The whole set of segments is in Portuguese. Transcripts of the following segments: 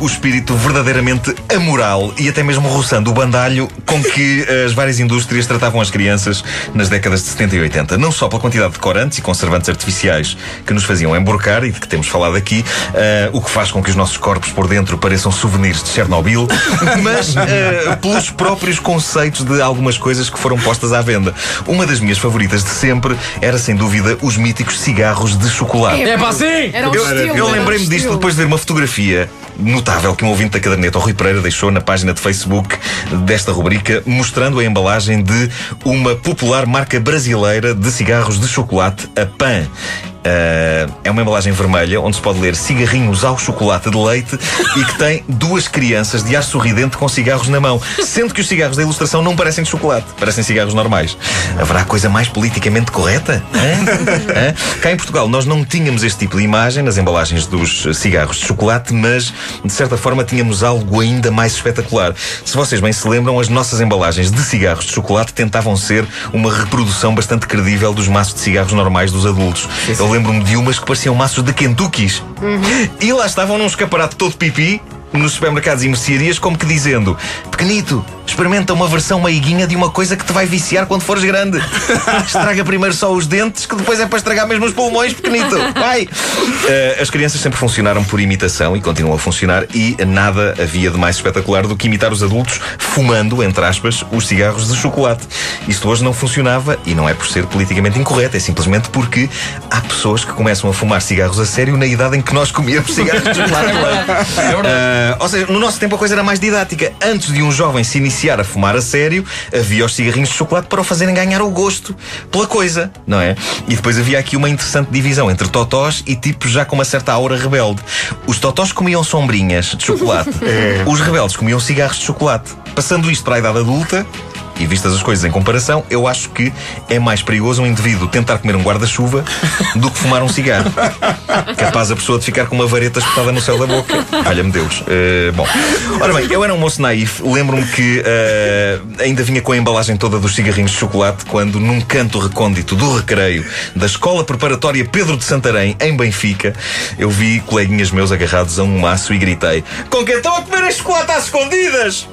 O espírito verdadeiramente amoral e até mesmo roçando o bandalho com que as várias indústrias tratavam as crianças nas décadas de 70 e 80. Não só pela quantidade de corantes e conservantes artificiais que nos faziam emborcar e de que temos falado aqui, eh, o que faz com que os nossos corpos por dentro pareçam souvenirs de Chernobyl, mas eh, pelos próprios conceitos de algumas coisas que foram postas à venda. Uma das minhas favoritas de sempre era, sem dúvida, os míticos cigarros de chocolate. É para assim! Era um Eu, estilo, eu era um lembrei-me disto depois de ver uma fotografia notável que um ouvinte da caderneta, o Rui Pereira, deixou na página de Facebook desta rubrica, mostrando a embalagem de uma popular marca brasileira de cigarros de chocolate, a Pan. Ah, é uma embalagem vermelha onde se pode ler cigarrinhos ao chocolate de leite e que tem duas crianças de ar sorridente com cigarros na mão. Sendo que os cigarros da ilustração não parecem de chocolate, parecem cigarros normais. Haverá coisa mais politicamente correta? Hã? Hã? Cá em Portugal nós não tínhamos este tipo de imagem nas embalagens dos cigarros de chocolate, mas de certa forma tínhamos algo ainda mais espetacular. Se vocês bem se lembram, as nossas embalagens de cigarros de chocolate tentavam ser uma reprodução bastante credível dos maços de cigarros normais dos adultos. Eu lembro-me de umas que pareciam maços de Kentuckys. E lá estavam num escaparate todo pipi. Nos supermercados e mercearias, como que dizendo: Pequenito, experimenta uma versão meiguinha de uma coisa que te vai viciar quando fores grande. Estraga primeiro só os dentes, que depois é para estragar mesmo os pulmões, pequenito. Vai! Eh, as crianças sempre funcionaram por imitação e continuam a funcionar, e nada havia de mais espetacular do que imitar os adultos fumando, entre aspas, os cigarros de chocolate. Isto hoje não funcionava e não é por ser politicamente incorreto, é simplesmente porque há pessoas que começam a fumar cigarros a sério na idade em que nós comíamos cigarros de chocolate. Ah, ou seja, no nosso tempo a coisa era mais didática. Antes de um jovem se iniciar a fumar a sério, havia os cigarrinhos de chocolate para o fazerem ganhar o gosto pela coisa, não é? E depois havia aqui uma interessante divisão entre totós e tipos já com uma certa aura rebelde. Os totós comiam sombrinhas de chocolate. Os rebeldes comiam cigarros de chocolate. Passando isto para a idade adulta, e vistas as coisas em comparação, eu acho que é mais perigoso um indivíduo tentar comer um guarda-chuva do que fumar um cigarro. Capaz a pessoa de ficar com uma vareta espetada no céu da boca. Valha-me Deus. Eh, bom, ora bem, eu era um moço naif. Lembro-me que eh, ainda vinha com a embalagem toda dos cigarrinhos de chocolate quando, num canto recôndito do recreio da Escola Preparatória Pedro de Santarém, em Benfica, eu vi coleguinhas meus agarrados a um maço e gritei: Com que estão a comer este chocolate às escondidas?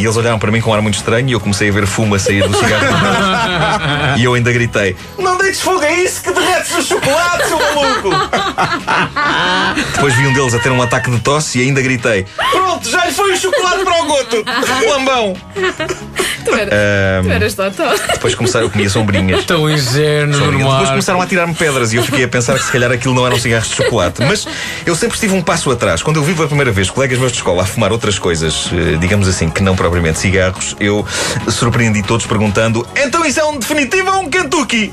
E eles olharam para mim com um ar muito estranho e eu comecei a ver fumo a sair do cigarro. e eu ainda gritei: Não deites fogo a isso que derretes o chocolate, seu maluco! Depois vi um deles a ter um ataque de tosse e ainda gritei: Pronto, já lhe foi o chocolate para o goto! Lambão! Tu, era, Ahm, tu eras totó. depois começaram, eu comia sombrinhas. Tão ingênuo, Sombrinhas. Depois começaram a tirar-me pedras e eu fiquei a pensar que se calhar aquilo não eram cigarros de chocolate. Mas eu sempre estive um passo atrás. Quando eu vi pela primeira vez colegas meus de escola a fumar outras coisas, eh, digamos assim, que não propriamente cigarros, eu surpreendi todos perguntando: Então isso é um definitivo ou um Kentucky?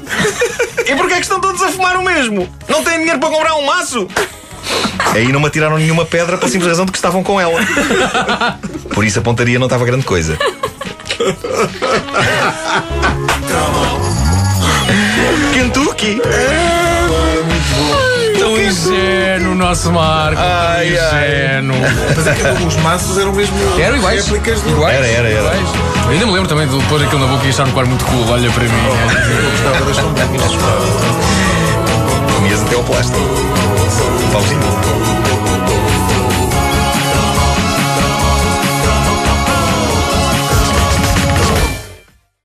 e porquê é que estão todos a fumar o mesmo? Não têm dinheiro para comprar um maço? Aí não me atiraram nenhuma pedra pela simples razão de que estavam com ela. Por isso a pontaria não estava grande coisa. Kentucky! Nosso Marco. Ai, ai. ingênuo. Mas é que os maços eram mesmo Eram iguais. réplicas do. Iguais. Era, era, era. Iguais. Eu ainda me lembro também de pôr aquilo na boca e achar um quarto muito cool. Olha para mim. Eu gostava das sombrinhas. Comias até ao plástico.